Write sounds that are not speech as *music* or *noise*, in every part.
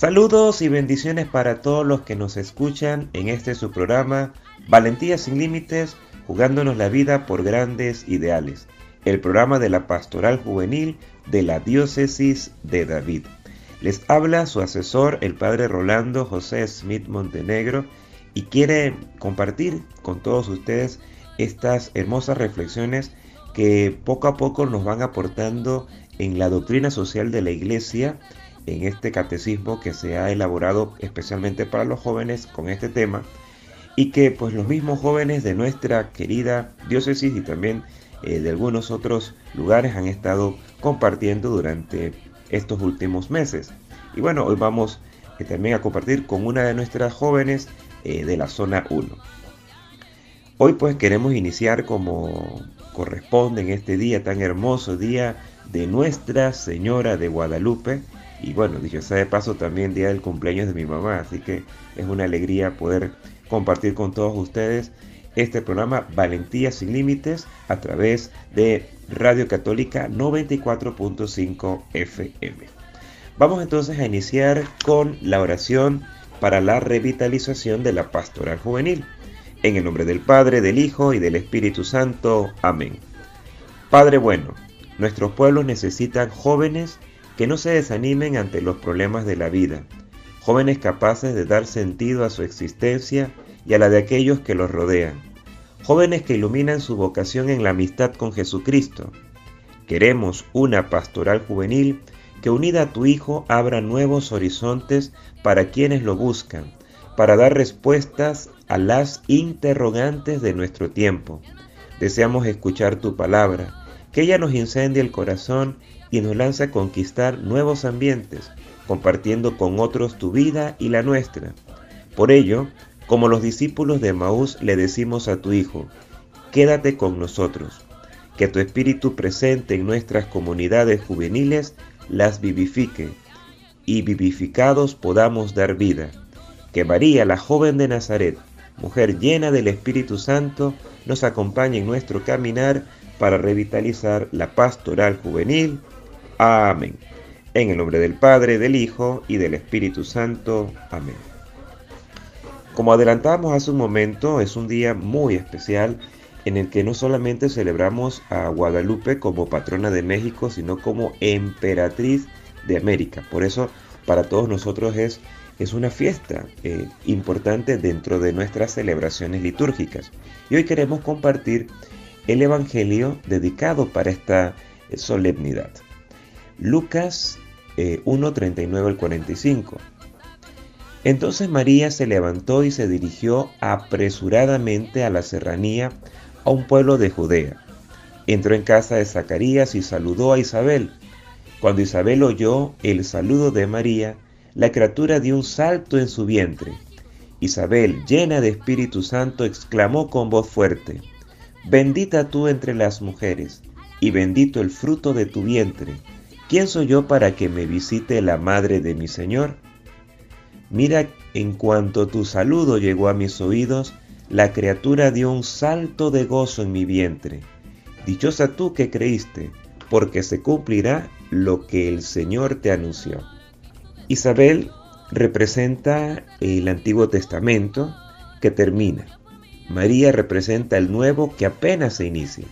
Saludos y bendiciones para todos los que nos escuchan en este su programa Valentía sin Límites, jugándonos la vida por grandes ideales, el programa de la Pastoral Juvenil de la Diócesis de David. Les habla su asesor, el Padre Rolando José Smith Montenegro, y quiere compartir con todos ustedes estas hermosas reflexiones que poco a poco nos van aportando en la doctrina social de la Iglesia en este catecismo que se ha elaborado especialmente para los jóvenes con este tema y que pues los mismos jóvenes de nuestra querida diócesis y también eh, de algunos otros lugares han estado compartiendo durante estos últimos meses. Y bueno, hoy vamos eh, también a compartir con una de nuestras jóvenes eh, de la zona 1. Hoy pues queremos iniciar como corresponde en este día tan hermoso, día de Nuestra Señora de Guadalupe, y bueno, dicho sea de paso, también día del cumpleaños de mi mamá, así que es una alegría poder compartir con todos ustedes este programa Valentía sin Límites a través de Radio Católica 94.5 FM. Vamos entonces a iniciar con la oración para la revitalización de la pastoral juvenil. En el nombre del Padre, del Hijo y del Espíritu Santo. Amén. Padre bueno, nuestros pueblos necesitan jóvenes que no se desanimen ante los problemas de la vida, jóvenes capaces de dar sentido a su existencia y a la de aquellos que los rodean, jóvenes que iluminan su vocación en la amistad con Jesucristo. Queremos una pastoral juvenil que unida a tu Hijo abra nuevos horizontes para quienes lo buscan, para dar respuestas a las interrogantes de nuestro tiempo. Deseamos escuchar tu palabra, que ella nos incendie el corazón y nos lanza a conquistar nuevos ambientes, compartiendo con otros tu vida y la nuestra. Por ello, como los discípulos de Maús le decimos a tu Hijo, quédate con nosotros, que tu espíritu presente en nuestras comunidades juveniles las vivifique, y vivificados podamos dar vida. Que María, la joven de Nazaret, mujer llena del Espíritu Santo, nos acompañe en nuestro caminar para revitalizar la pastoral juvenil Amén. En el nombre del Padre, del Hijo y del Espíritu Santo. Amén. Como adelantamos hace un momento, es un día muy especial en el que no solamente celebramos a Guadalupe como patrona de México, sino como emperatriz de América. Por eso para todos nosotros es, es una fiesta eh, importante dentro de nuestras celebraciones litúrgicas. Y hoy queremos compartir el Evangelio dedicado para esta eh, solemnidad. Lucas 1, 39 al 45. Entonces María se levantó y se dirigió apresuradamente a la serranía, a un pueblo de Judea. Entró en casa de Zacarías y saludó a Isabel. Cuando Isabel oyó el saludo de María, la criatura dio un salto en su vientre. Isabel, llena de Espíritu Santo, exclamó con voz fuerte, Bendita tú entre las mujeres, y bendito el fruto de tu vientre. ¿Quién soy yo para que me visite la madre de mi Señor? Mira, en cuanto tu saludo llegó a mis oídos, la criatura dio un salto de gozo en mi vientre. Dichosa tú que creíste, porque se cumplirá lo que el Señor te anunció. Isabel representa el Antiguo Testamento que termina. María representa el Nuevo que apenas se inicia.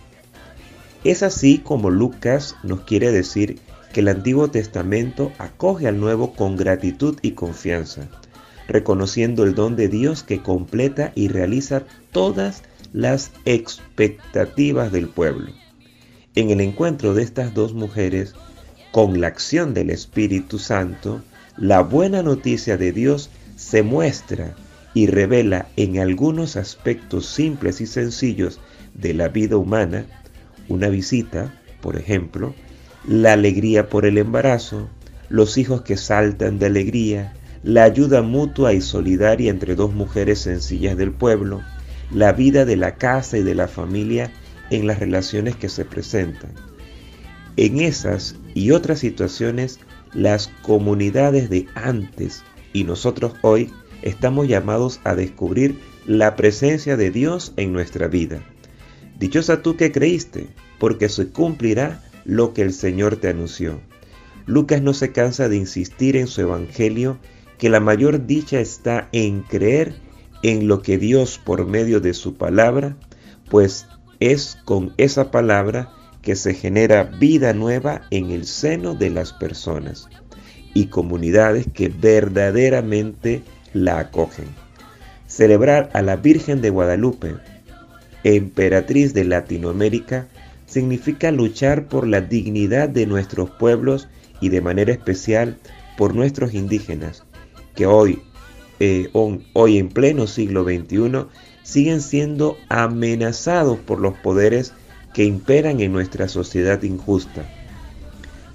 Es así como Lucas nos quiere decir que el Antiguo Testamento acoge al Nuevo con gratitud y confianza, reconociendo el don de Dios que completa y realiza todas las expectativas del pueblo. En el encuentro de estas dos mujeres, con la acción del Espíritu Santo, la buena noticia de Dios se muestra y revela en algunos aspectos simples y sencillos de la vida humana, una visita, por ejemplo, la alegría por el embarazo, los hijos que saltan de alegría, la ayuda mutua y solidaria entre dos mujeres sencillas del pueblo, la vida de la casa y de la familia en las relaciones que se presentan. En esas y otras situaciones, las comunidades de antes y nosotros hoy estamos llamados a descubrir la presencia de Dios en nuestra vida. Dichosa tú que creíste, porque se cumplirá lo que el Señor te anunció. Lucas no se cansa de insistir en su Evangelio que la mayor dicha está en creer en lo que Dios por medio de su palabra, pues es con esa palabra que se genera vida nueva en el seno de las personas y comunidades que verdaderamente la acogen. Celebrar a la Virgen de Guadalupe, emperatriz de Latinoamérica, significa luchar por la dignidad de nuestros pueblos y de manera especial por nuestros indígenas, que hoy, eh, hoy en pleno siglo XXI siguen siendo amenazados por los poderes que imperan en nuestra sociedad injusta.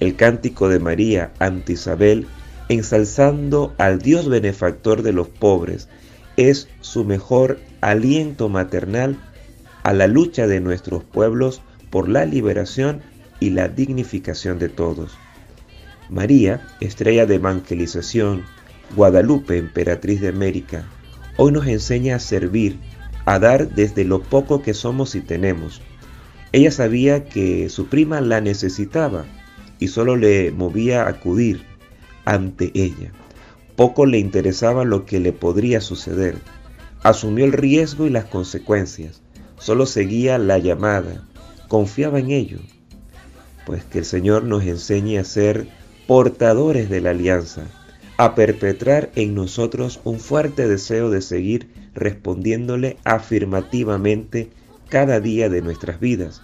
El cántico de María ante Isabel, ensalzando al Dios benefactor de los pobres, es su mejor aliento maternal a la lucha de nuestros pueblos por la liberación y la dignificación de todos. María, estrella de evangelización, Guadalupe, emperatriz de América, hoy nos enseña a servir, a dar desde lo poco que somos y tenemos. Ella sabía que su prima la necesitaba y solo le movía a acudir ante ella. Poco le interesaba lo que le podría suceder. Asumió el riesgo y las consecuencias. Solo seguía la llamada. Confiaba en ello. Pues que el Señor nos enseñe a ser portadores de la alianza, a perpetrar en nosotros un fuerte deseo de seguir respondiéndole afirmativamente cada día de nuestras vidas.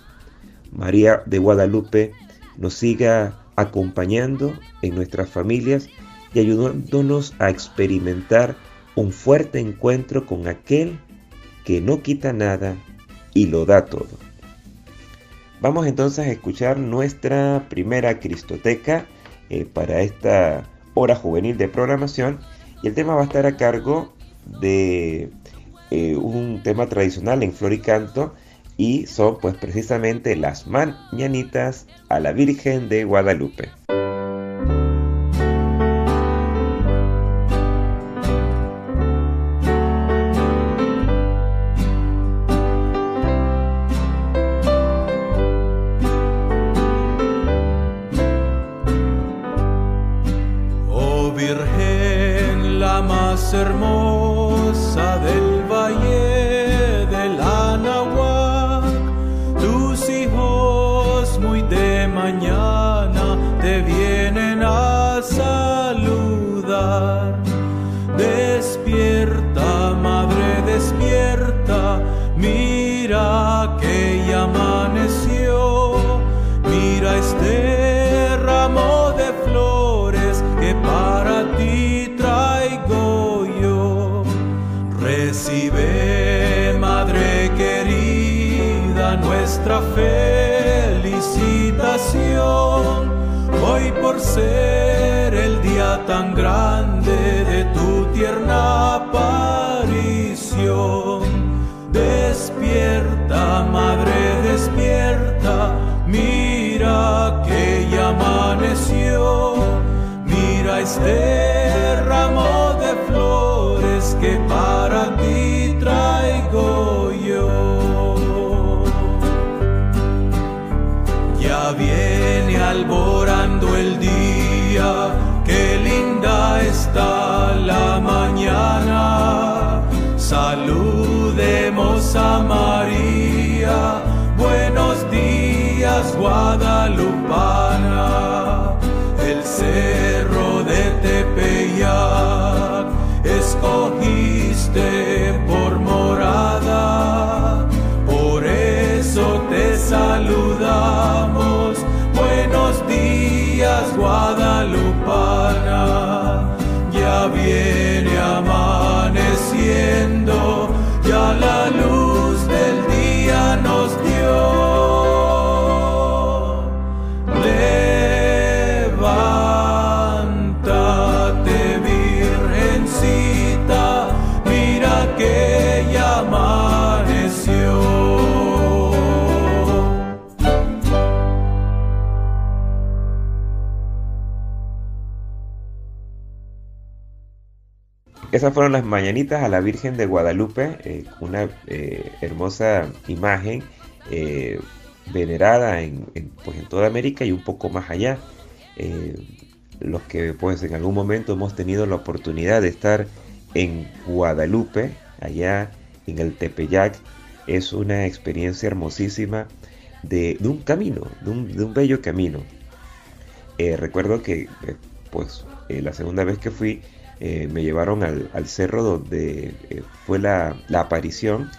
María de Guadalupe nos siga acompañando en nuestras familias y ayudándonos a experimentar un fuerte encuentro con aquel que no quita nada y lo da todo. Vamos entonces a escuchar nuestra primera Cristoteca eh, para esta hora juvenil de programación y el tema va a estar a cargo de eh, un tema tradicional en flor y canto y son pues precisamente las mañanitas a la Virgen de Guadalupe. felicitación por ser el día tan grande de tu tierna aparición. Despierta, madre, despierta, mira que ya amaneció, mira este Saludemos a María, buenos días Guadalupana, el cerro de Tepeyac, escogiste Esas fueron las mañanitas a la Virgen de Guadalupe, eh, una eh, hermosa imagen eh, venerada en, pues en, toda América y un poco más allá. los que pues en algún momento hemos tenido la oportunidad de estar en Guadalupe, allá en el Tepeyac, es una experiencia hermosísima de, un camino, de un, bello camino. Recuerdo que pues la segunda vez que fui me llevaron al, cerro donde fue la, aparición.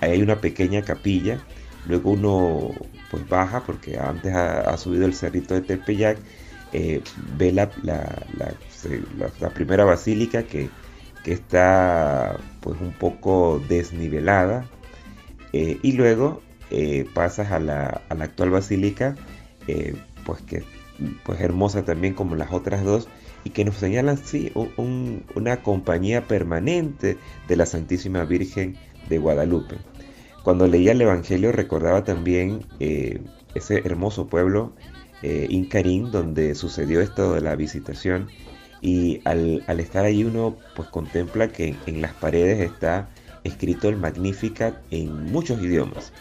Ahí hay una pequeña capilla. Luego uno pues baja porque antes ha, subido el cerrito de Tepeyac. ve la, la, primera basílica que, que está pues un poco desnivelada eh, y luego eh, pasas a la, actual basílica, eh, pues que pues hermosa también como las otras dos, y que nos señalan sí una compañía permanente de la Santísima Virgen de Guadalupe. Cuando leía el Evangelio recordaba también ese hermoso pueblo Incarín donde sucedió esto de la visitación y al, estar ahí uno pues contempla que en las paredes está escrito el Magnificat en muchos idiomas.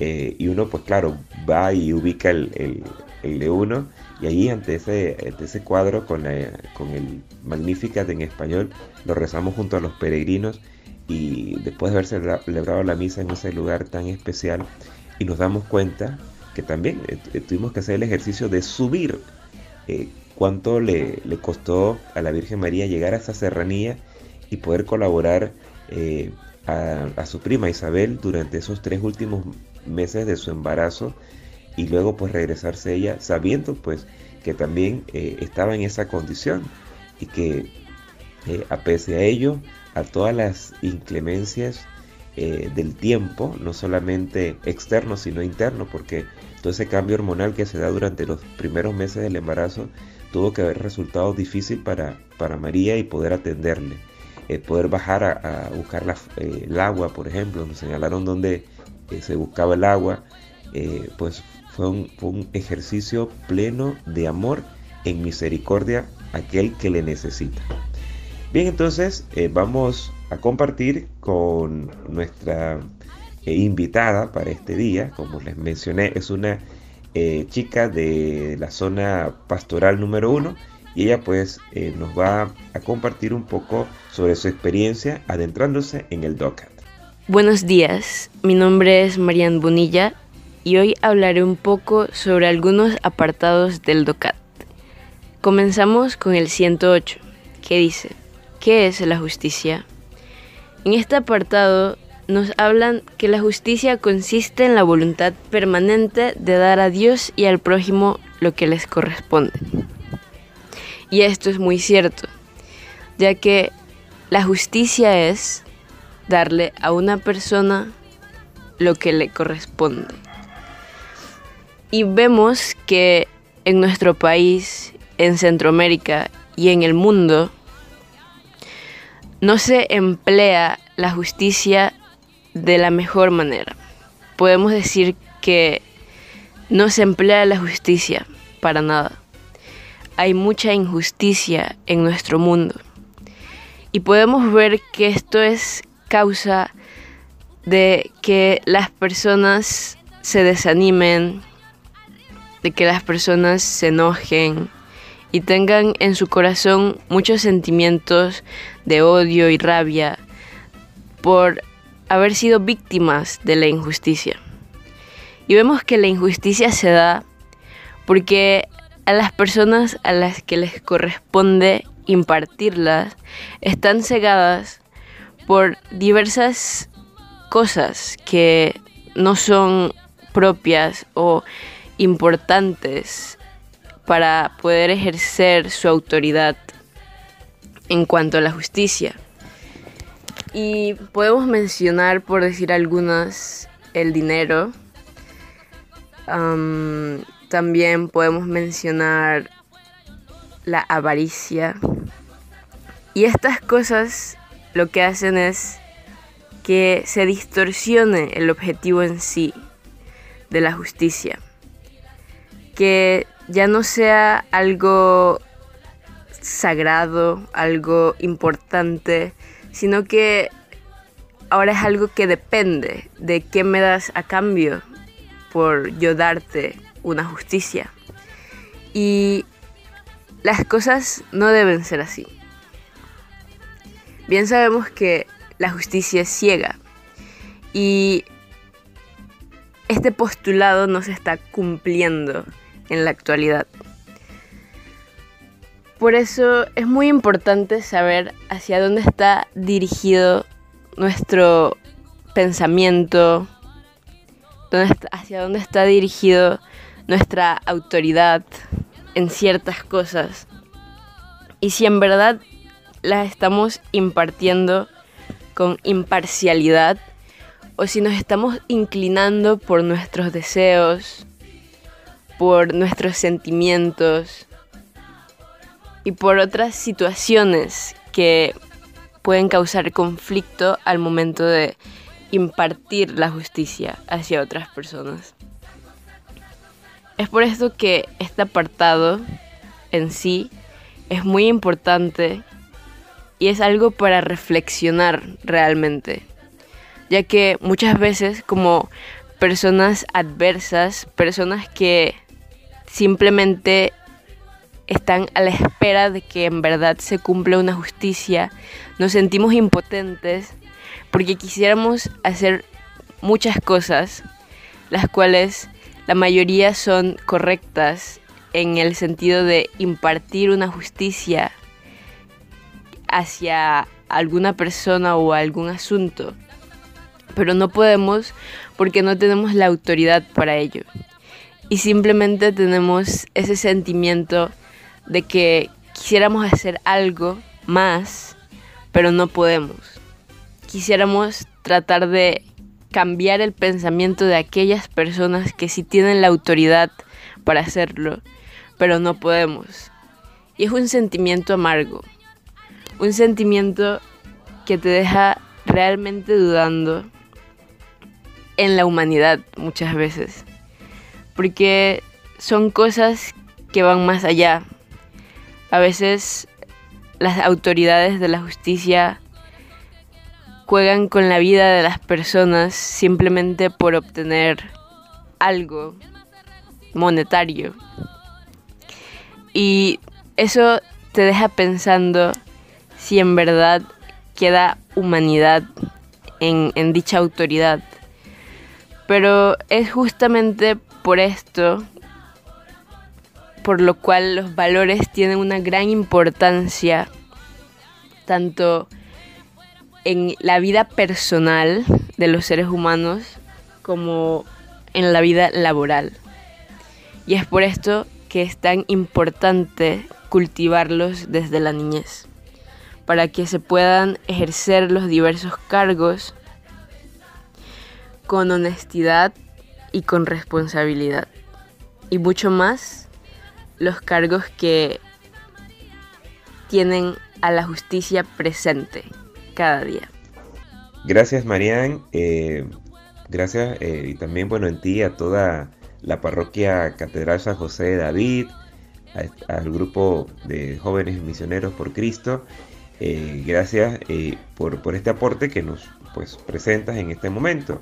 Eh, y uno, pues claro, va y ubica el, de uno, y ahí ante ese, cuadro con, el Magnificat en español, lo rezamos junto a los peregrinos, y después de haber celebrado la misa en ese lugar tan especial, y nos damos cuenta que también eh, tuvimos que hacer el ejercicio de subir eh, cuánto le, le, costó a la Virgen María llegar a esa serranía y poder colaborar eh, a, su prima Isabel durante esos tres últimos meses de su embarazo y luego pues regresarse ella sabiendo pues que también eh, estaba en esa condición y que eh, a pesar de ello a todas las inclemencias del tiempo no solamente externo sino interno porque todo ese cambio hormonal que se da durante los primeros meses del embarazo tuvo que haber resultado difícil para, para María y poder atenderle eh, poder bajar a, buscar eh, el agua, por ejemplo, nos señalaron dónde eh, se buscaba el agua, pues fue un, ejercicio pleno de amor en misericordia aquel que le necesita. Bien, entonces vamos a compartir con nuestra invitada para este día, como les mencioné, es una chica de la zona pastoral número uno y ella pues eh, nos va a compartir un poco sobre su experiencia adentrándose en el DOCAT. Buenos días, mi nombre es Marian Bonilla y hoy hablaré un poco sobre algunos apartados del DOCAT. Comenzamos con el 108, que dice, ¿qué es la justicia? En este apartado nos hablan que la justicia consiste en la voluntad permanente de dar a Dios y al prójimo lo que les corresponde. Y esto es muy cierto, ya que la justicia es darle a una persona lo que le corresponde. Y vemos que en nuestro país, en Centroamérica y en el mundo, no se emplea la justicia de la mejor manera. Podemos decir que no se emplea la justicia para nada hay mucha injusticia en nuestro mundo. Y podemos ver que esto es causa de que las personas se desanimen, de que las personas se enojen y tengan en su corazón muchos sentimientos de odio y rabia por haber sido víctimas de la injusticia. Y vemos que la injusticia se da porque a las personas a las que les corresponde impartirlas están cegadas por diversas cosas que no son propias o importantes para poder ejercer su autoridad en cuanto a la justicia. Y podemos mencionar, por decir algunas, el dinero, también podemos mencionar la avaricia. Y estas cosas lo que hacen es que se distorsione el objetivo en sí de la justicia. Que ya no sea algo sagrado, algo importante, sino que ahora es algo que depende de qué me das a cambio por yo darte una justicia. Y las cosas no deben ser así. Bien sabemos que la justicia es ciega y este postulado no se está cumpliendo en la actualidad. Por eso es muy importante saber hacia dónde está dirigido nuestro pensamiento, hacia dónde está dirigido nuestra autoridad en ciertas cosas. Y si en verdad las estamos impartiendo con imparcialidad o si nos estamos inclinando por nuestros deseos, por nuestros sentimientos y por otras situaciones que pueden causar conflicto al momento de impartir la justicia hacia otras personas. Es por esto que este apartado en sí es muy importante y es algo para reflexionar realmente, ya que muchas veces como personas adversas, personas que simplemente están a la espera de que en verdad se cumpla una justicia, nos sentimos impotentes porque quisiéramos hacer muchas cosas, las cuales la mayoría son correctas en el sentido de impartir una justicia hacia alguna persona o algún asunto, pero no podemos porque no tenemos la autoridad para ello. Y simplemente tenemos ese sentimiento de que quisiéramos hacer algo más, pero no podemos. Quisiéramos tratar de cambiar el pensamiento de aquellas personas que sí tienen la autoridad para hacerlo, pero no podemos. Y es un sentimiento amargo, un sentimiento que te deja realmente dudando en la humanidad muchas veces, porque son cosas que van más allá. A veces las autoridades de la justicia juegan con la vida de las personas simplemente por obtener algo monetario. Y eso te deja pensando si en verdad queda humanidad en, dicha autoridad. Pero es justamente por esto por lo cual los valores tienen una gran importancia tanto en la vida personal de los seres humanos como en la vida laboral. Y es por esto que es tan importante cultivarlos desde la niñez, para que se puedan ejercer los diversos cargos con honestidad y con responsabilidad. Y mucho más los cargos que tienen a la justicia presente cada día. Gracias, Marian. Eh, gracias eh, y también, bueno, en ti, a toda la parroquia Catedral San José de David, al grupo de jóvenes misioneros por Cristo. Eh, gracias por, por, este aporte que nos pues, presentas en este momento.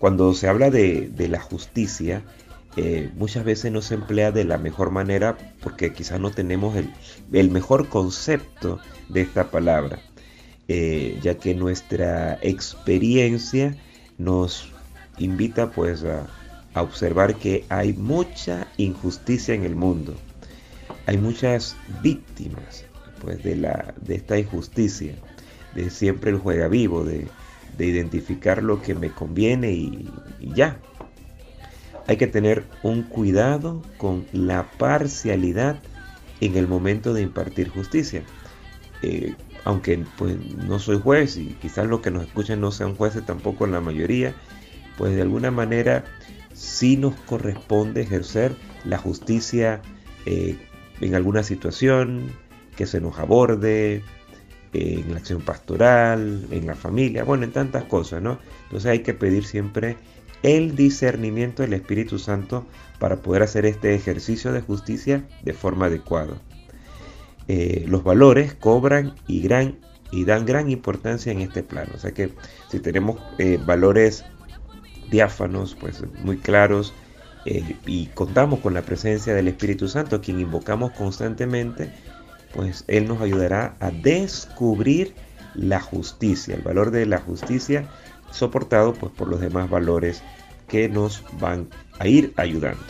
Cuando se habla de, de la justicia, muchas veces no se emplea de la mejor manera porque quizás no tenemos el, el mejor concepto de esta palabra. Eh, ya que nuestra experiencia nos invita pues a, observar que hay mucha injusticia en el mundo. Hay muchas víctimas pues de, la, de esta injusticia, de siempre el juega vivo, de, identificar lo que me conviene y, ya. Hay que tener un cuidado con la parcialidad en el momento de impartir justicia. Eh, aunque pues no soy juez y quizás los que nos escuchan no sean jueces tampoco en la mayoría, pues de alguna manera sí nos corresponde ejercer la justicia eh, en alguna situación que se nos aborde, en la acción pastoral, en la familia, bueno, en tantas cosas, ¿no? Entonces hay que pedir siempre el discernimiento del Espíritu Santo para poder hacer este ejercicio de justicia de forma adecuada. Eh, los valores cobran y, gran, y dan gran importancia en este plano. O sea que si tenemos eh, valores diáfanos, pues muy claros, eh, y contamos con la presencia del Espíritu Santo, quien invocamos constantemente, pues Él nos ayudará a descubrir la justicia, el valor de la justicia soportado pues, por los demás valores que nos van a ir ayudando.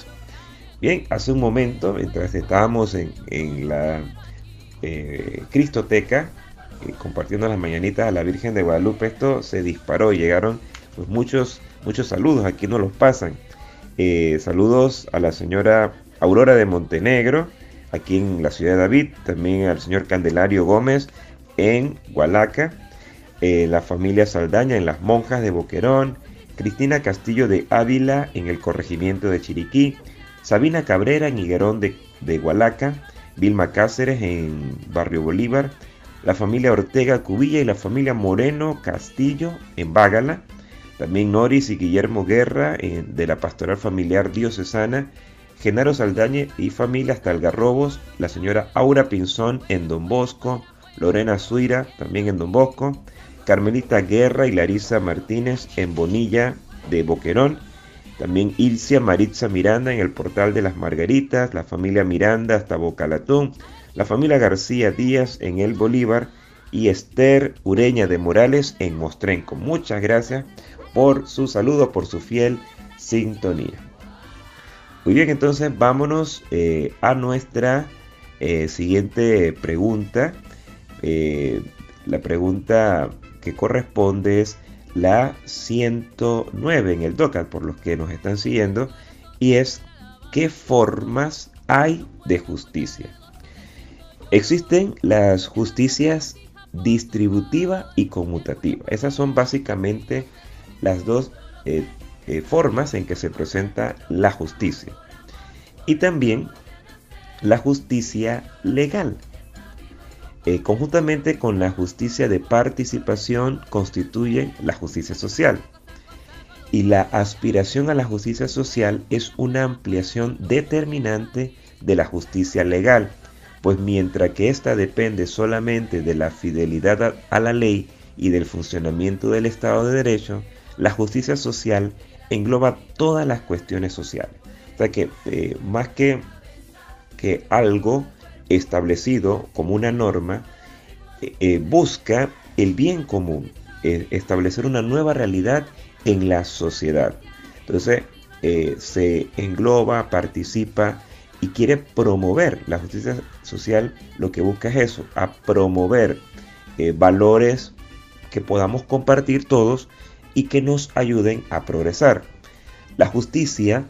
Bien, hace un momento, mientras estábamos en, la eh, Cristoteca, eh, compartiendo las mañanitas a la Virgen de Guadalupe, esto se disparó, llegaron pues, muchos, muchos saludos, aquí nos los pasan. Eh, saludos a la señora Aurora de Montenegro, aquí en la ciudad de David, también al señor Candelario Gómez en Hualaca, la familia Saldaña en Las Monjas de Boquerón, Cristina Castillo de Ávila en el corregimiento de Chiriquí, Sabina Cabrera en Higuerón de, de Hualaca, Vilma Cáceres en Barrio Bolívar, la familia Ortega Cubilla y la familia Moreno Castillo en Bágala, también Noris y Guillermo Guerra de la Pastoral Familiar Diocesana, Genaro Saldañe y familia hasta Algarrobos, la señora Aura Pinzón en Don Bosco, Lorena Zuira también en Don Bosco, Carmelita Guerra y Larisa Martínez en Bonilla de Boquerón, también Ilcia Maritza Miranda en el Portal de las Margaritas, la familia Miranda hasta Bocalatún, la familia García Díaz en el Bolívar y Esther Ureña de Morales en Mostrenco. Muchas gracias por su saludo, por su fiel sintonía. Muy bien, entonces vámonos eh, a nuestra eh, siguiente pregunta. Eh, la pregunta que corresponde es la 109 en el DOCAT, por los que nos están siguiendo, y es ¿qué formas hay de justicia? Existen las justicias distributiva y conmutativa. Esas son básicamente las dos eh, formas en que se presenta la justicia. Y también la justicia legal, eh, conjuntamente con la justicia de participación, constituyen la justicia social. Y la aspiración a la justicia social es una ampliación determinante de la justicia legal, pues mientras que ésta depende solamente de la fidelidad a la ley y del funcionamiento del Estado de Derecho, la justicia social engloba todas las cuestiones sociales. O sea que eh, más que, que algo establecido como una norma, eh, eh, busca el bien común, establecer una nueva realidad en la sociedad. Entonces se engloba, participa y quiere promover la justicia social, lo que busca es eso, a promover valores que podamos compartir todos y que nos ayuden a progresar. La justicia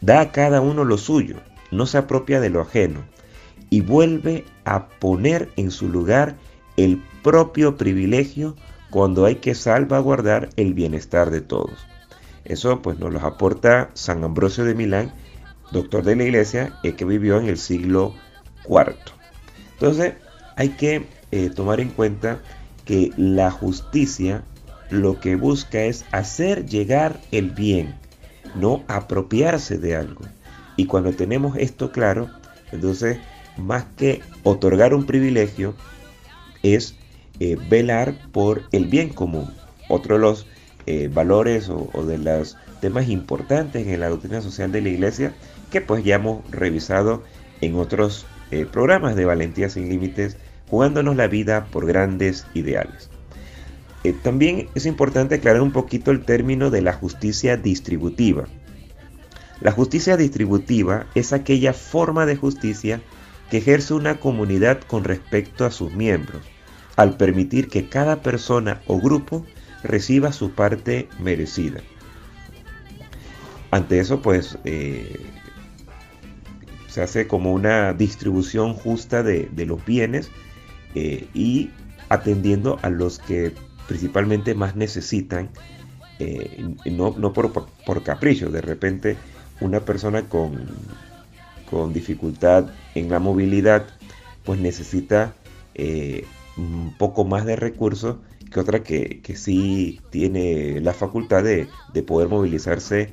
da a cada uno lo suyo, no se apropia de lo ajeno y vuelve a poner en su lugar el propio privilegio cuando hay que salvaguardar el bienestar de todos. Eso pues nos lo aporta San Ambrosio de Milán, doctor de la iglesia, el que vivió en el siglo IV. Entonces hay que eh, tomar en cuenta que la justicia lo que busca es hacer llegar el bien, no apropiarse de algo. Y cuando tenemos esto claro, entonces más que otorgar un privilegio, es eh, velar por el bien común. Otro de los eh, valores o, de los temas importantes en la doctrina social de la iglesia que pues ya hemos revisado en otros eh, programas de Valentía sin Límites, jugándonos la vida por grandes ideales. También es importante aclarar un poquito el término de la justicia distributiva. La justicia distributiva es aquella forma de justicia que ejerce una comunidad con respecto a sus miembros, al permitir que cada persona o grupo reciba su parte merecida. Ante eso, pues, eh, se hace como una distribución justa de, los bienes eh, y atendiendo a los que principalmente más necesitan, eh, no, no por, por, capricho, de repente una persona con con dificultad en la movilidad, pues necesita eh, un poco más de recursos que otra que, que sí tiene la facultad de, poder movilizarse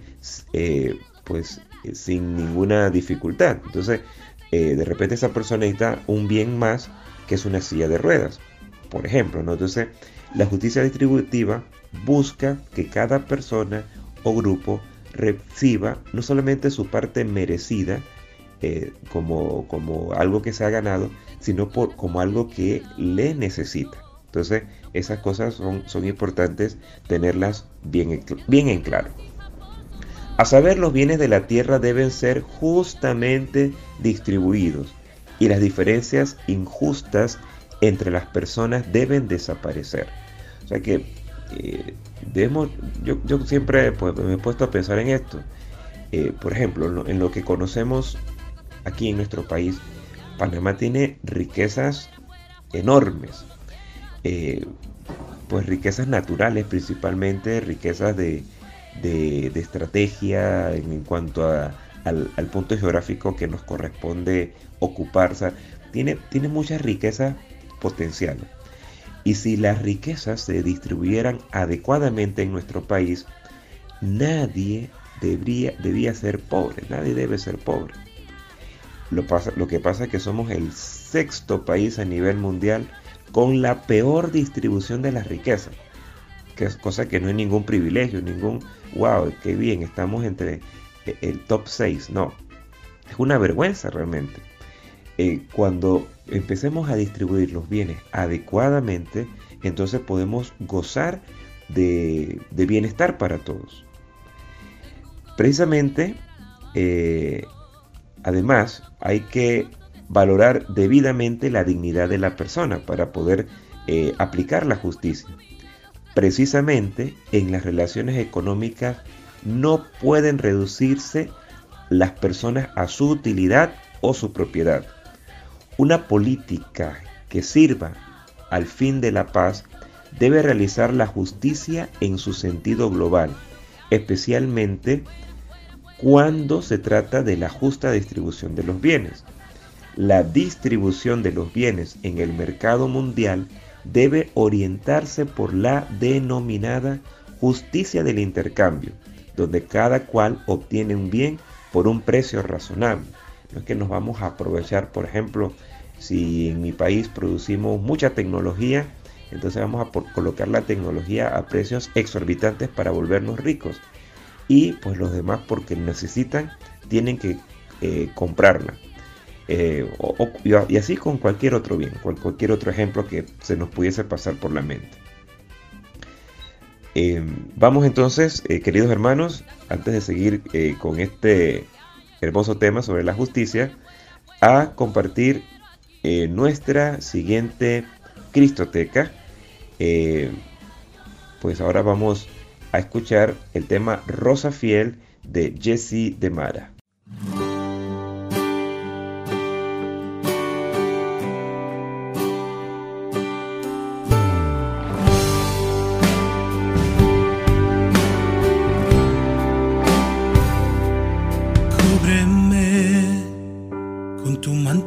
eh, pues sin ninguna dificultad. Entonces, de repente esa persona necesita un bien más que es una silla de ruedas, por ejemplo. ¿no? Entonces, la justicia distributiva busca que cada persona o grupo reciba no solamente su parte merecida, eh, como, como algo que se ha ganado, sino por, como algo que le necesita. Entonces, esas cosas son, son importantes tenerlas bien, bien en claro. A saber, los bienes de la tierra deben ser justamente distribuidos y las diferencias injustas entre las personas deben desaparecer. O sea que eh, debemos, yo, siempre pues, me he puesto a pensar en esto. Eh, por ejemplo, en lo que conocemos aquí en nuestro país, Panamá tiene riquezas enormes. Eh, pues riquezas naturales principalmente, riquezas de, estrategia en, cuanto al, punto geográfico que nos corresponde ocupar. tiene, tiene muchas riquezas potenciales. Y si las riquezas se distribuyeran adecuadamente en nuestro país, nadie debería, debía ser pobre, nadie debe ser pobre. Lo, pasa, lo que pasa es que somos el sexto país a nivel mundial con la peor distribución de las riquezas. Que es cosa que no es ningún privilegio, ningún, wow, qué bien, estamos entre el top 6. No, es una vergüenza realmente. Eh, cuando empecemos a distribuir los bienes adecuadamente, entonces podemos gozar de, bienestar para todos. Precisamente, eh, además, hay que valorar debidamente la dignidad de la persona para poder eh, aplicar la justicia. Precisamente en las relaciones económicas no pueden reducirse las personas a su utilidad o su propiedad. Una política que sirva al fin de la paz debe realizar la justicia en su sentido global, especialmente cuando se trata de la justa distribución de los bienes. La distribución de los bienes en el mercado mundial debe orientarse por la denominada justicia del intercambio, donde cada cual obtiene un bien por un precio razonable. No es que nos vamos a aprovechar, por ejemplo, si en mi país producimos mucha tecnología, entonces vamos a colocar la tecnología a precios exorbitantes para volvernos ricos. Y pues los demás porque necesitan tienen que eh, comprarla. Eh, y así con cualquier otro bien, cualquier otro ejemplo que se nos pudiese pasar por la mente. Em, vamos entonces, eh, queridos hermanos, antes de seguir con este hermoso tema sobre la justicia, a compartir nuestra siguiente Cristoteca. Eh, pues ahora vamos a escuchar el tema Rosa Fiel de Jesse de Mara.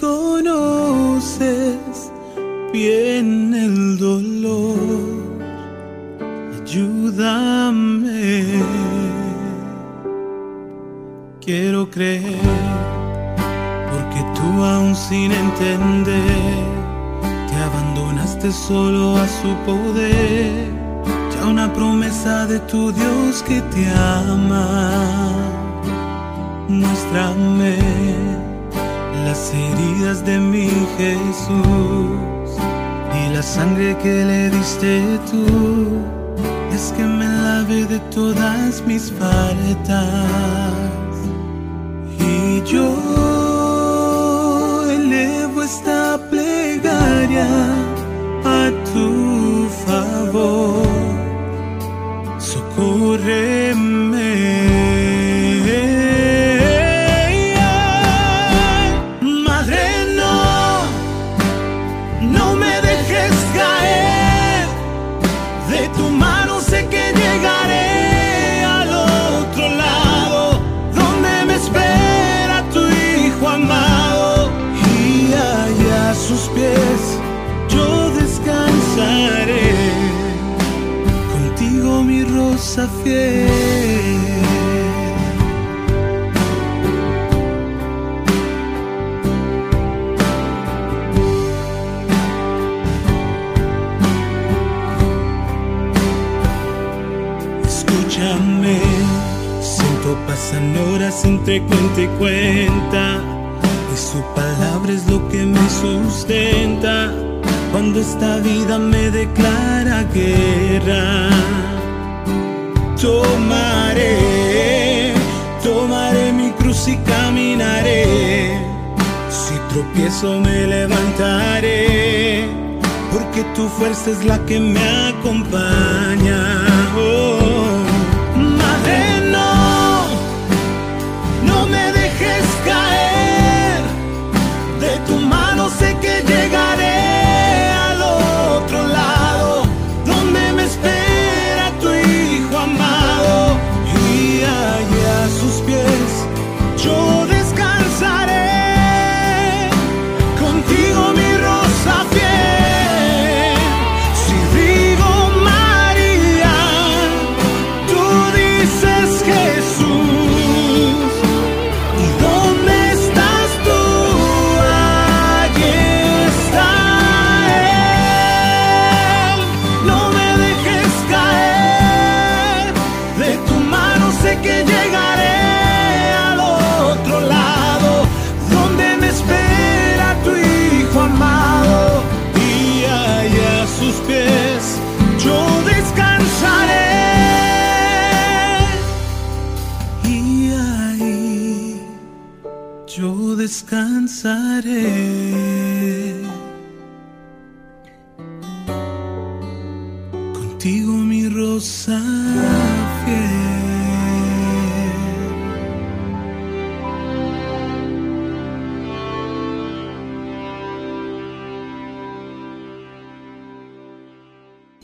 conoces bien el dolor, ayúdame. Quiero creer, porque tú aún sin entender, te abandonaste solo a su poder, ya una promesa de tu Dios que te ama. Muéstrame las heridas de mi Jesús y la sangre que le diste tú es que me lave de todas mis faltas. Y yo elevo esta plegaria a tu favor. Socórreme pasan horas entre cuenta y cuenta. Y su palabra es lo que me sustenta cuando esta vida me declara guerra. Tomaré, tomaré mi cruz y caminaré. Si tropiezo me levantaré, porque tu fuerza es la que me acompaña.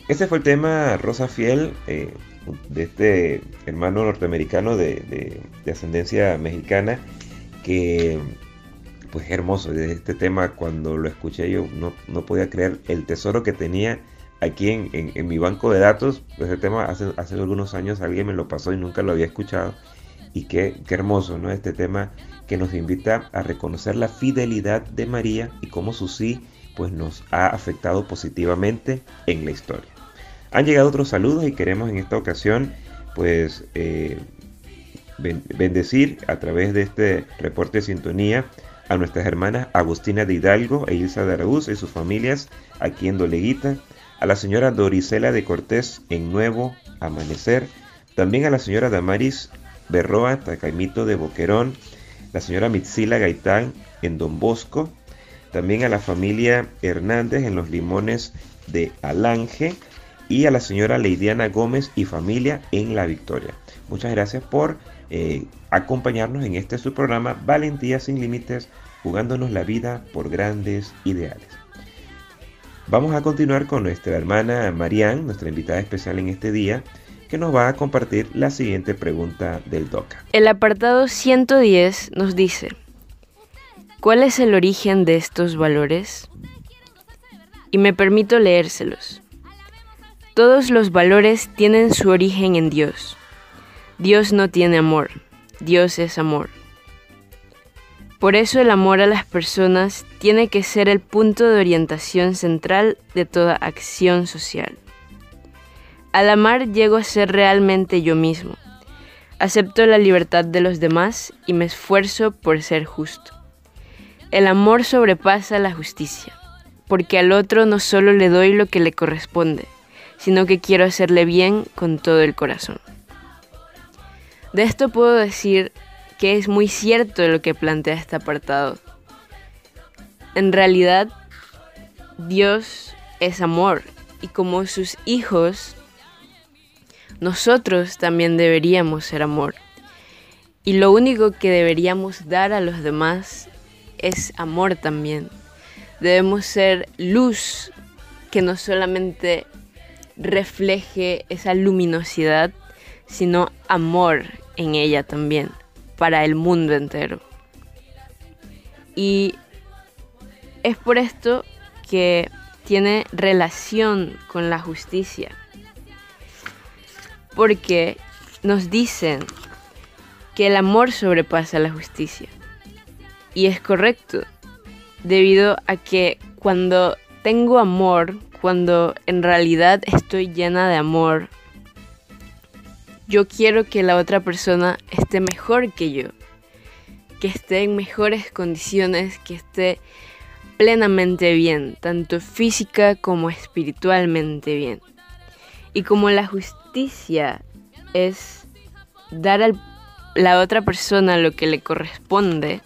Este fue el tema Rosa Fiel eh, de este hermano norteamericano de, de- de ascendencia mexicana que pues es hermoso. Este tema cuando lo escuché yo no, no podía creer el tesoro que tenía aquí en, en- mi banco de datos. Ese tema hace, hace algunos años alguien me lo pasó y nunca lo había escuchado. Y qué, qué hermoso, ¿no? Este tema que nos invita a reconocer la fidelidad de María y cómo su sí pues nos ha afectado positivamente en la historia. Han llegado otros saludos y queremos en esta ocasión pues eh, ben- bendecir a través de este reporte de sintonía a nuestras hermanas Agustina de Hidalgo e Ilsa de Araúz y sus familias aquí en Doleguita, a la señora Dorisela de Cortés en Nuevo Amanecer, también a la señora Damaris Berroa Tacaimito de Boquerón, la señora Mitzila Gaitán en Don Bosco, también a la familia Hernández en Los Limones de Alange y a la señora Leidiana Gómez y familia en La Victoria. Muchas gracias por eh, acompañarnos en este su programa Valentía sin Límites, jugándonos la vida por grandes ideales. Vamos a continuar con nuestra hermana Marianne, nuestra invitada especial en este día, que nos va a compartir la siguiente pregunta del DOCA. El apartado 110 nos dice, ¿cuál es el origen de estos valores? Y me permito leérselos. Todos los valores tienen su origen en Dios. Dios no tiene amor, Dios es amor. Por eso el amor a las personas tiene que ser el punto de orientación central de toda acción social. Al amar llego a ser realmente yo mismo. Acepto la libertad de los demás y me esfuerzo por ser justo. El amor sobrepasa la justicia, porque al otro no solo le doy lo que le corresponde, sino que quiero hacerle bien con todo el corazón. De esto puedo decir que es muy cierto lo que plantea este apartado. En realidad, Dios es amor y como sus hijos, nosotros también deberíamos ser amor. Y lo único que deberíamos dar a los demás es amor también. Debemos ser luz que no solamente refleje esa luminosidad, sino amor en ella también, para el mundo entero. Y es por esto que tiene relación con la justicia. porque nos dicen que el amor sobrepasa la justicia. Y es correcto, debido a que cuando tengo amor, cuando en realidad estoy llena de amor, yo quiero que la otra persona esté mejor que yo, que esté en mejores condiciones, que esté plenamente bien, tanto física como espiritualmente bien. Y como la justicia es dar a la otra persona lo que le corresponde,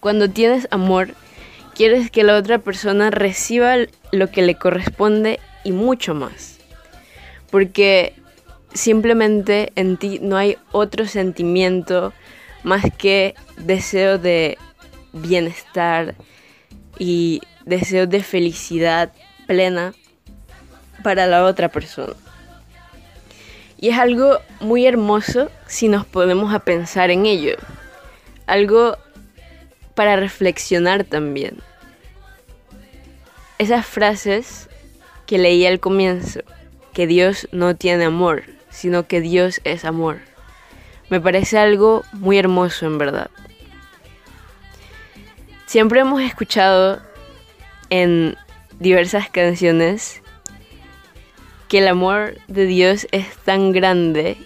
cuando tienes amor, quieres que la otra persona reciba lo que le corresponde y mucho más. Porque simplemente en ti no hay otro sentimiento más que deseo de bienestar y deseo de felicidad plena para la otra persona. Y es algo muy hermoso si nos podemos a pensar en ello. Algo para reflexionar también. Esas frases que leí al comienzo, que Dios no tiene amor, sino que Dios es amor. Me parece algo muy hermoso en verdad. Siempre hemos escuchado en diversas canciones que el amor de Dios es tan grande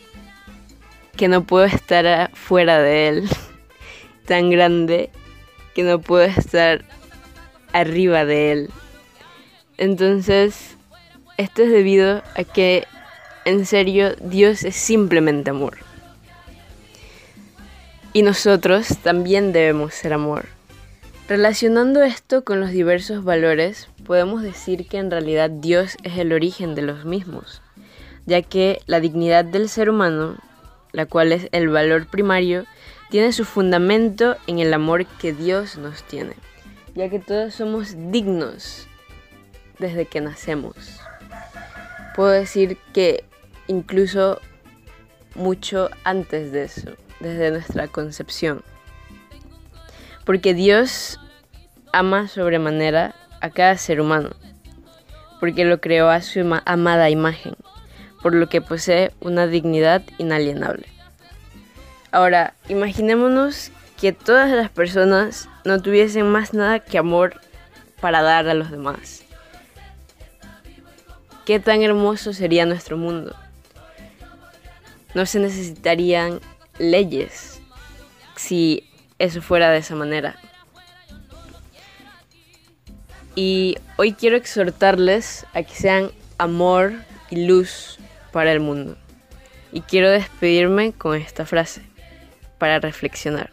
que no puedo estar fuera de él, *laughs* tan grande que no puedo estar arriba de él. Entonces, esto es debido a que en serio, Dios es simplemente amor. Y nosotros también debemos ser amor. Relacionando esto con los diversos valores, podemos decir que en realidad Dios es el origen de los mismos, ya que la dignidad del ser humano, la cual es el valor primario, tiene su fundamento en el amor que Dios nos tiene, ya que todos somos dignos desde que nacemos. Puedo decir que incluso mucho antes de eso, desde nuestra concepción. Porque Dios ama sobremanera a cada ser humano, porque lo creó a su amada imagen, por lo que posee una dignidad inalienable. Ahora, imaginémonos que todas las personas no tuviesen más nada que amor para dar a los demás. ¿Qué tan hermoso sería nuestro mundo? no se necesitarían leyes si eso fuera de esa manera. Y hoy quiero exhortarles a que sean amor y luz para el mundo. Y quiero despedirme con esta frase para reflexionar.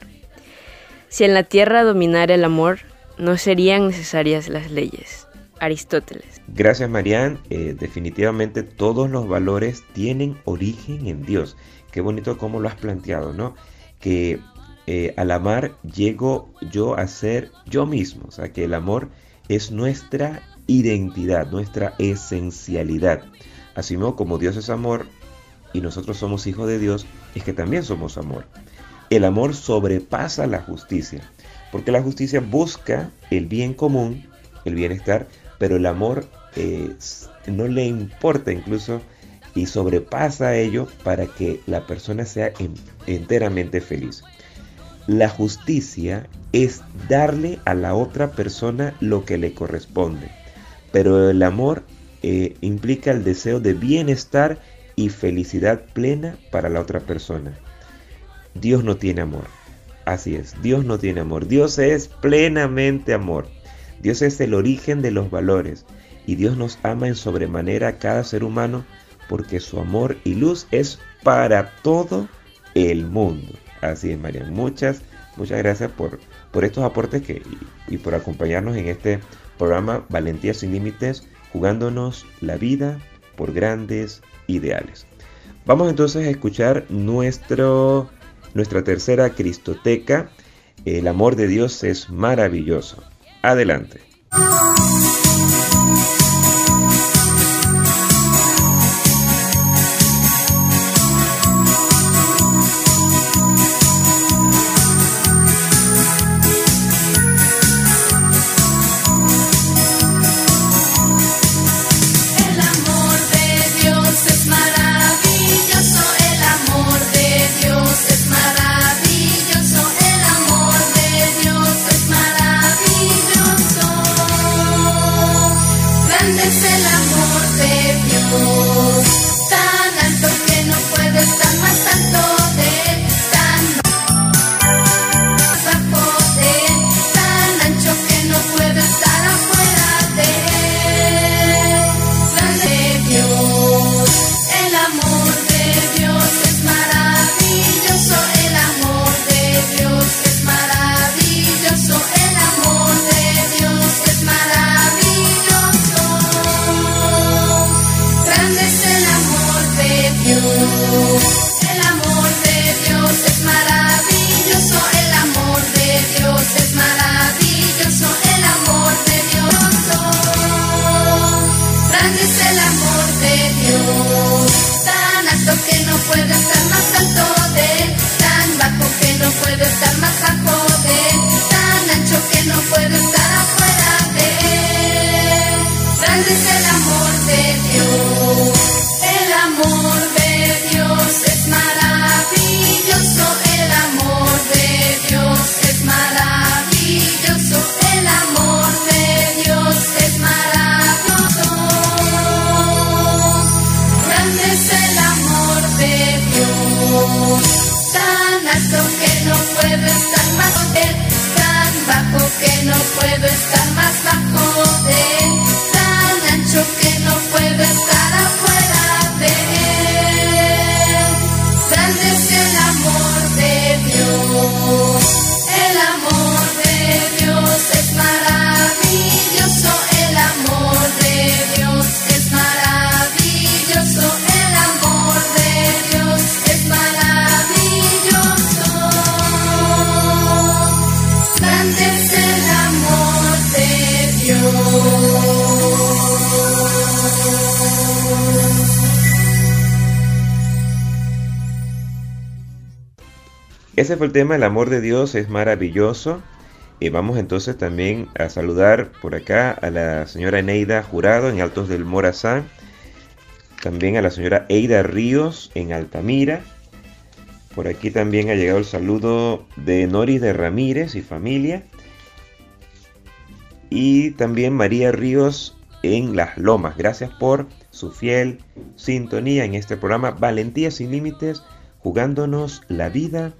Si en la tierra dominara el amor, no serían necesarias las leyes. Aristóteles. Gracias Marian, eh, definitivamente todos los valores tienen origen en Dios. Qué bonito cómo lo has planteado, ¿no? Que eh, al amar llego yo a ser yo mismo, o sea que el amor es nuestra identidad, nuestra esencialidad. Así como Dios es amor y nosotros somos hijos de Dios, es que también somos amor. El amor sobrepasa la justicia, porque la justicia busca el bien común, el bienestar, pero el amor eh, no le importa incluso y sobrepasa ello para que la persona sea enteramente feliz. La justicia es darle a la otra persona lo que le corresponde, pero el amor eh, implica el deseo de bienestar y felicidad plena para la otra persona. Dios no tiene amor. Así es, Dios no tiene amor. Dios es plenamente amor. Dios es el origen de los valores y Dios nos ama en sobremanera a cada ser humano porque su amor y luz es para todo el mundo. Así es, María. Muchas, muchas gracias por, por estos aportes que, y, y por acompañarnos en este programa Valentía sin Límites, jugándonos la vida por grandes ideales. Vamos entonces a escuchar nuestro, nuestra tercera Cristoteca. El amor de Dios es maravilloso. Adelante. puedo estar más bajo. Ese fue el tema, el amor de Dios es maravilloso. Y vamos entonces también a saludar por acá a la señora Eneida Jurado en Altos del Morazán. También a la señora Eida Ríos en Altamira. Por aquí también ha llegado el saludo de Noris de Ramírez y familia. Y también María Ríos en Las Lomas. Gracias por su fiel sintonía en este programa Valentía sin Límites, jugándonos la vida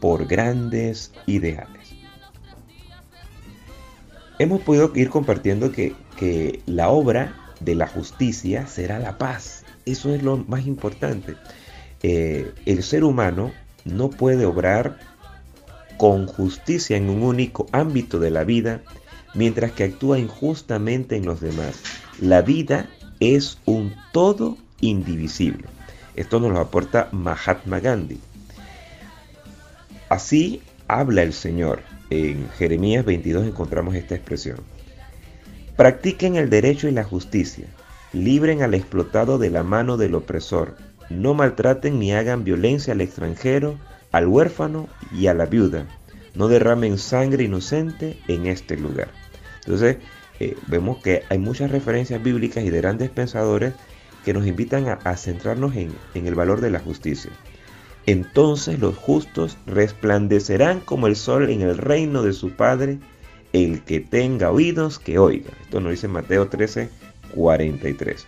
por grandes ideales. Hemos podido ir compartiendo que, la obra de la justicia será la paz. Eso es lo más importante. Eh, el ser humano no puede obrar con justicia en un único ámbito de la vida, mientras que actúa injustamente en los demás. La vida es un todo indivisible. Esto nos lo aporta Mahatma Gandhi. Así habla el Señor. En Jeremías 22 encontramos esta expresión. Practiquen el derecho y la justicia. Libren al explotado de la mano del opresor. No maltraten ni hagan violencia al extranjero, al huérfano y a la viuda. No derramen sangre inocente en este lugar. Entonces, eh, vemos que hay muchas referencias bíblicas y de grandes pensadores que nos invitan a, centrarnos en el valor de la justicia. Entonces los justos resplandecerán como el sol en el reino de su Padre. El que tenga oídos, que oiga. Esto nos dice Mateo 13, 43.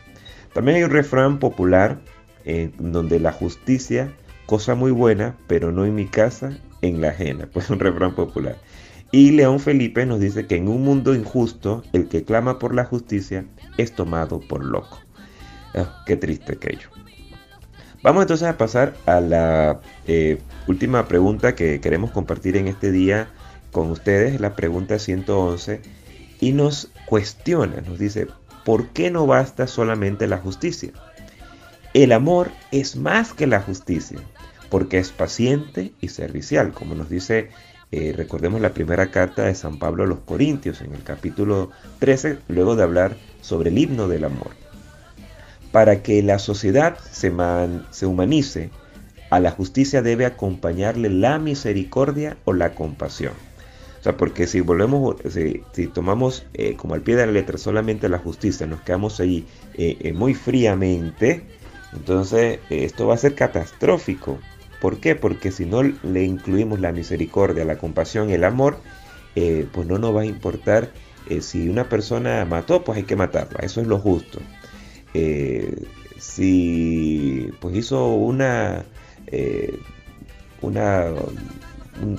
También hay un refrán popular en donde la justicia, cosa muy buena, pero no en mi casa, en la ajena. *laughs* Pues un refrán popular. Y León Felipe nos dice que en un mundo injusto, el que clama por la justicia es tomado por loco. Ah, qué triste aquello. Vamos entonces a pasar a la eh, última pregunta que queremos compartir en este día con ustedes, la pregunta 111, y nos cuestiona, nos dice, ¿por qué no basta solamente la justicia? El amor es más que la justicia, porque es paciente y servicial, como nos dice, eh, recordemos la primera carta de San Pablo a los Corintios en el capítulo 13, luego de hablar sobre el himno del amor para que la sociedad se, se humanice, a la justicia debe acompañarle la misericordia o la compasión. O sea, porque si volvemos, si, tomamos eh, como al pie de la letra solamente la justicia, nos quedamos ahí eh, eh, muy fríamente, entonces esto va a ser catastrófico. ¿Por qué? Porque si no le incluimos la misericordia, la compasión, el amor, pues no nos va a importar si una persona mató, pues hay que matarla. Eso es lo justo. Eh, si pues hizo una, eh, una,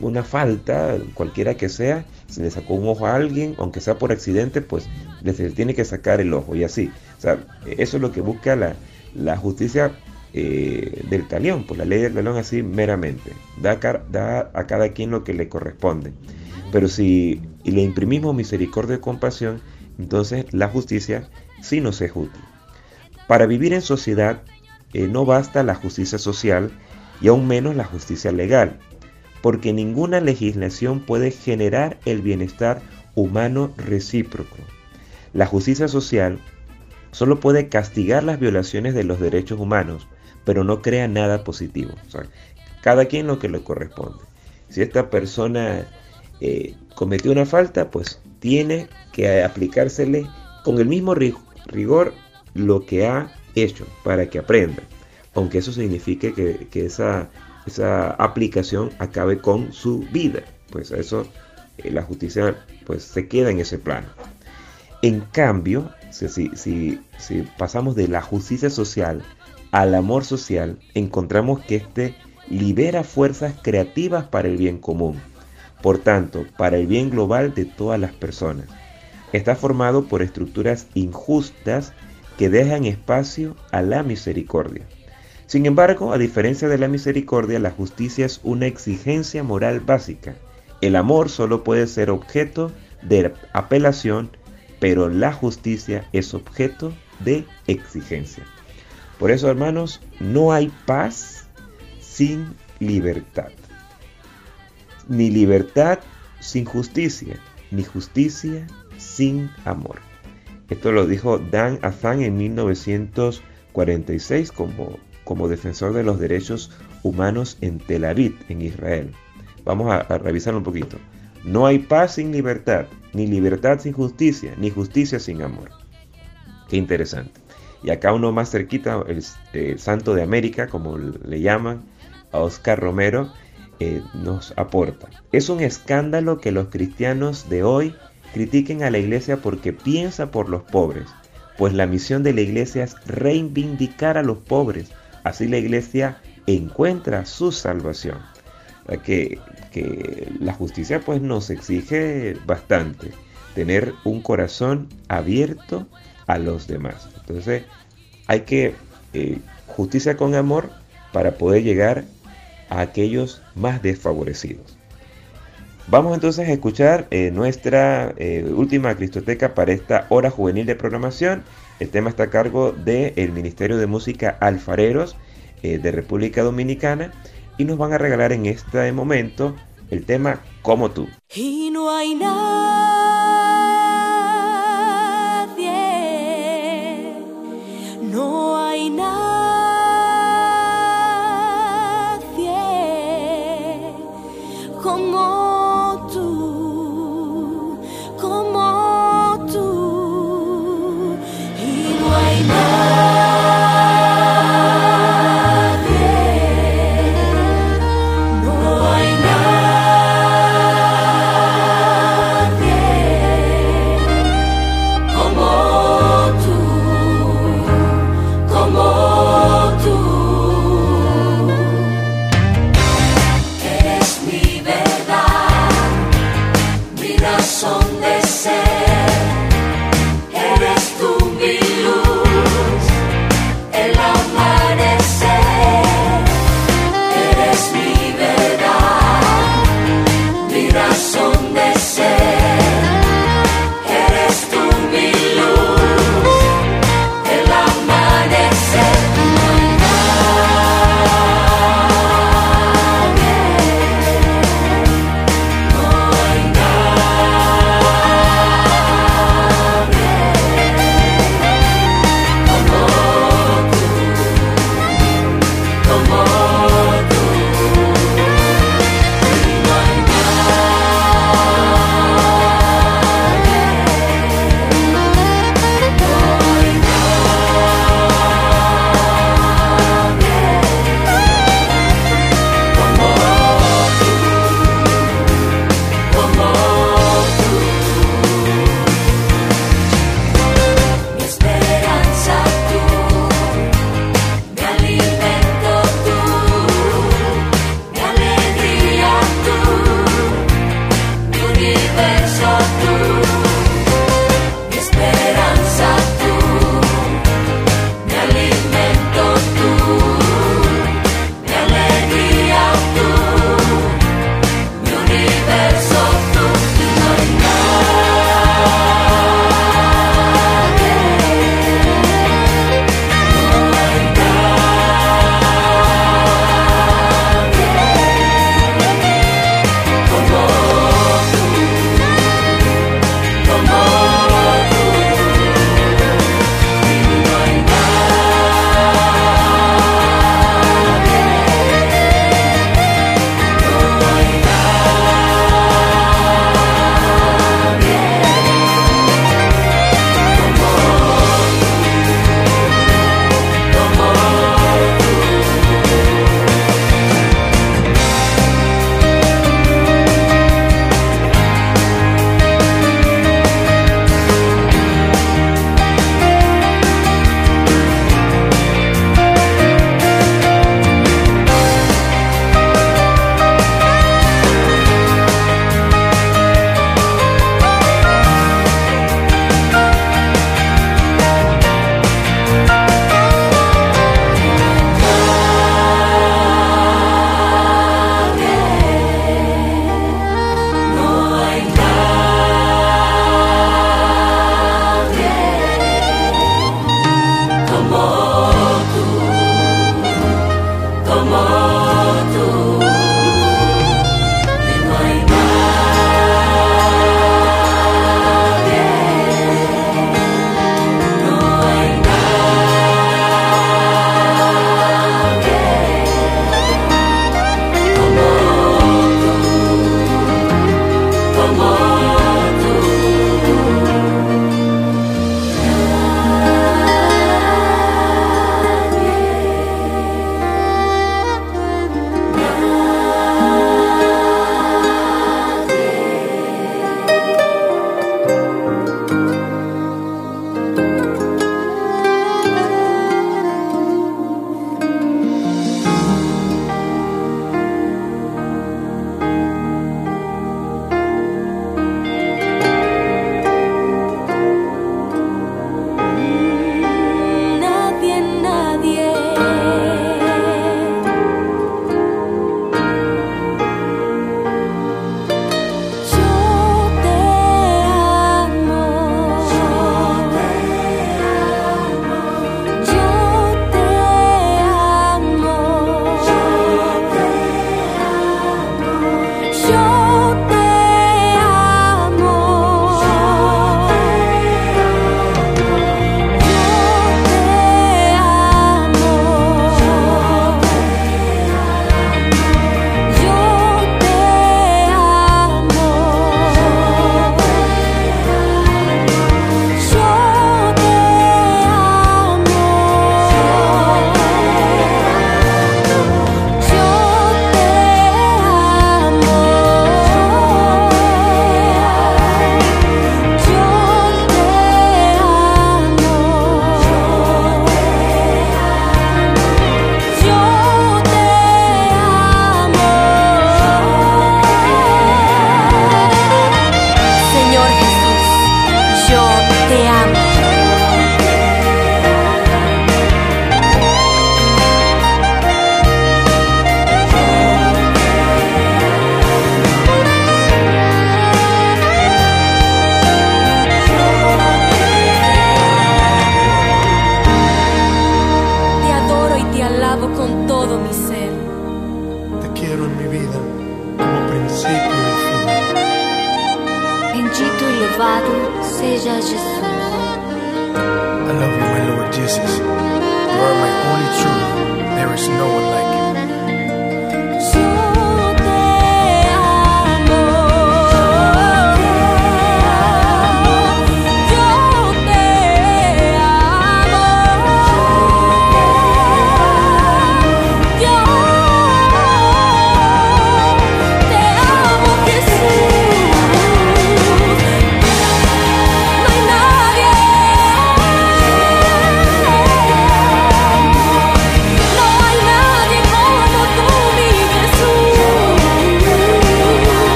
una falta, cualquiera que sea, si le sacó un ojo a alguien, aunque sea por accidente, pues le tiene que sacar el ojo y así. O sea, eso es lo que busca la, la justicia eh, del talión, pues la ley del talión así meramente. Da, da, a cada quien lo que le corresponde. Pero si le imprimimos misericordia y compasión, entonces la justicia sí nos es útil. Para vivir en sociedad eh, no basta la justicia social y aún menos la justicia legal, porque ninguna legislación puede generar el bienestar humano recíproco. La justicia social solo puede castigar las violaciones de los derechos humanos, pero no crea nada positivo. cada quien lo que le corresponde. Si esta persona eh, cometió una falta, pues tiene que aplicársele con el mismo rigor lo que ha hecho para que aprenda, aunque eso signifique que, esa, esa, aplicación acabe con su vida, pues eso eh, la justicia pues se queda en ese plano. En cambio, si, si, si pasamos de la justicia social al amor social, encontramos que este libera fuerzas creativas para el bien común, por tanto, para el bien global de todas las personas. Está formado por estructuras injustas que dejan espacio a la misericordia. Sin embargo, a diferencia de la misericordia, la justicia es una exigencia moral básica. El amor solo puede ser objeto de apelación, pero la justicia es objeto de exigencia. Por eso, hermanos, no hay paz sin libertad. Ni libertad sin justicia, ni justicia sin amor. Esto lo dijo Dan Azan en 1946 como, como defensor de los derechos humanos en Tel Aviv, en Israel. Vamos a, a revisarlo un poquito. No hay paz sin libertad, ni libertad sin justicia, ni justicia sin amor. Qué interesante. Y acá uno más cerquita, el, Santo de América, como le llaman, a Oscar Romero, eh, nos aporta. Es un escándalo que los cristianos de hoy critiquen a la iglesia porque piensa por los pobres, pues la misión de la iglesia es reivindicar a los pobres. Así la iglesia encuentra su salvación. Que, que la justicia pues nos exige bastante tener un corazón abierto a los demás. Entonces hay que eh, justicia con amor para poder llegar a aquellos más desfavorecidos. Vamos entonces a escuchar eh, nuestra eh, última Cristoteca para esta hora juvenil de programación. El tema está a cargo del Ministerio de Música Alfareros de República Dominicana y nos van a regalar en este momento el tema Como tú.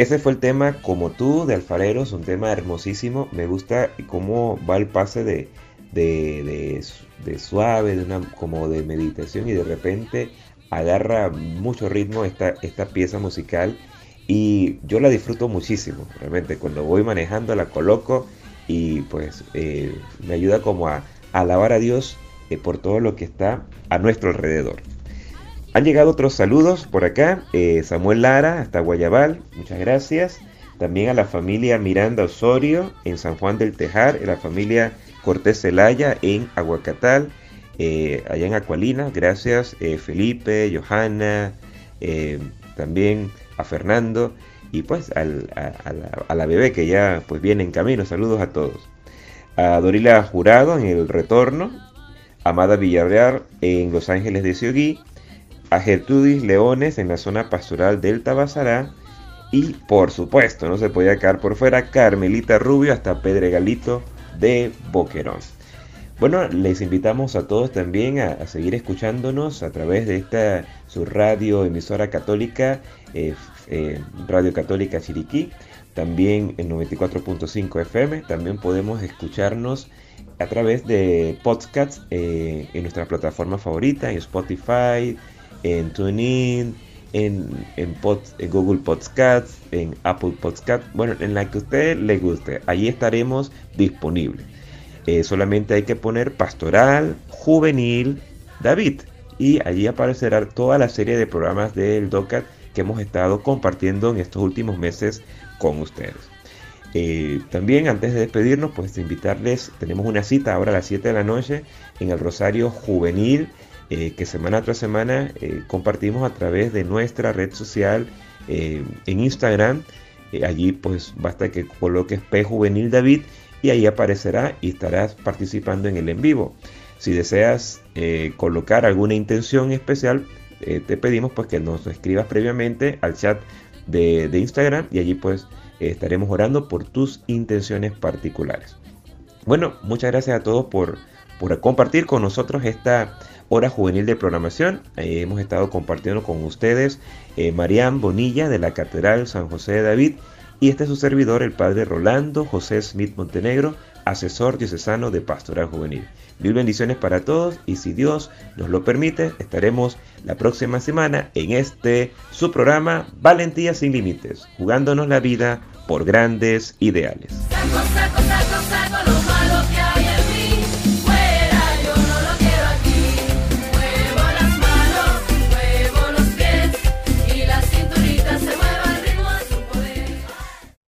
Ese fue el tema Como tú de Alfareros, un tema hermosísimo. Me gusta cómo va el pase de, de, de su- de suave, de una, como de meditación y de repente agarra mucho ritmo esta, esta pieza musical y yo la disfruto muchísimo. Realmente cuando voy manejando la coloco y pues eh, me ayuda como a, a alabar a Dios eh, por todo lo que está a nuestro alrededor. Han llegado otros saludos por acá. eh, Samuel Lara, hasta Guayabal, muchas gracias. También a la familia Miranda Osorio en San Juan del Tejar, a la familia Cortés Zelaya en Aguacatal, eh, allá en Acualina, gracias eh, Felipe, Johanna, también a Fernando y pues a la bebé que ya pues viene en camino. Saludos a todos. A Dorila Jurado en el retorno, Amada Villarreal en Los Ángeles de Ciogui, a Gertrudis Leones en la zona pastoral del Tabasará y por supuesto no se podía quedar por fuera Carmelita Rubio hasta Pedregalito de Boquerón. Bueno, les invitamos a todos también a, seguir escuchándonos a través de esta su radio emisora católica, eh, eh, Radio Católica Chiriquí, también en 94.5 FM. También podemos escucharnos a través de podcasts eh, en nuestra plataforma favorita, en Spotify, en TuneIn, en, en, pod- en Google Podcasts, en Apple Podcasts, bueno, en la que a usted le guste. Allí estaremos disponibles. Eh, solamente hay que poner Pastoral Juvenil David y allí aparecerá toda la serie de programas del DOCAT que hemos estado compartiendo en estos últimos meses con ustedes. Eh, también antes de despedirnos, pues invitarles, tenemos una cita ahora a las 7 de la noche en el Rosario Juvenil, eh, que semana tras semana eh, compartimos a través de nuestra red social eh, en Instagram, allí pues basta que coloques P Juvenil David y ahí aparecerá y estarás participando en el en vivo. Si deseas colocar alguna intención especial, te pedimos pues que nos escribas previamente al chat de, Instagram y allí pues estaremos orando por tus intenciones particulares. Bueno, muchas gracias a todos por, por compartir con nosotros esta hora juvenil de programación. hemos estado compartiendo con ustedes eh, Bonilla de la Catedral San José de David y este es su servidor, el padre Rolando José Smith Montenegro, asesor diocesano de Pastoral Juvenil. Mil bendiciones para todos y si Dios nos lo permite, estaremos la próxima semana en este su programa Valentía sin Límites, jugándonos la vida por grandes ideales.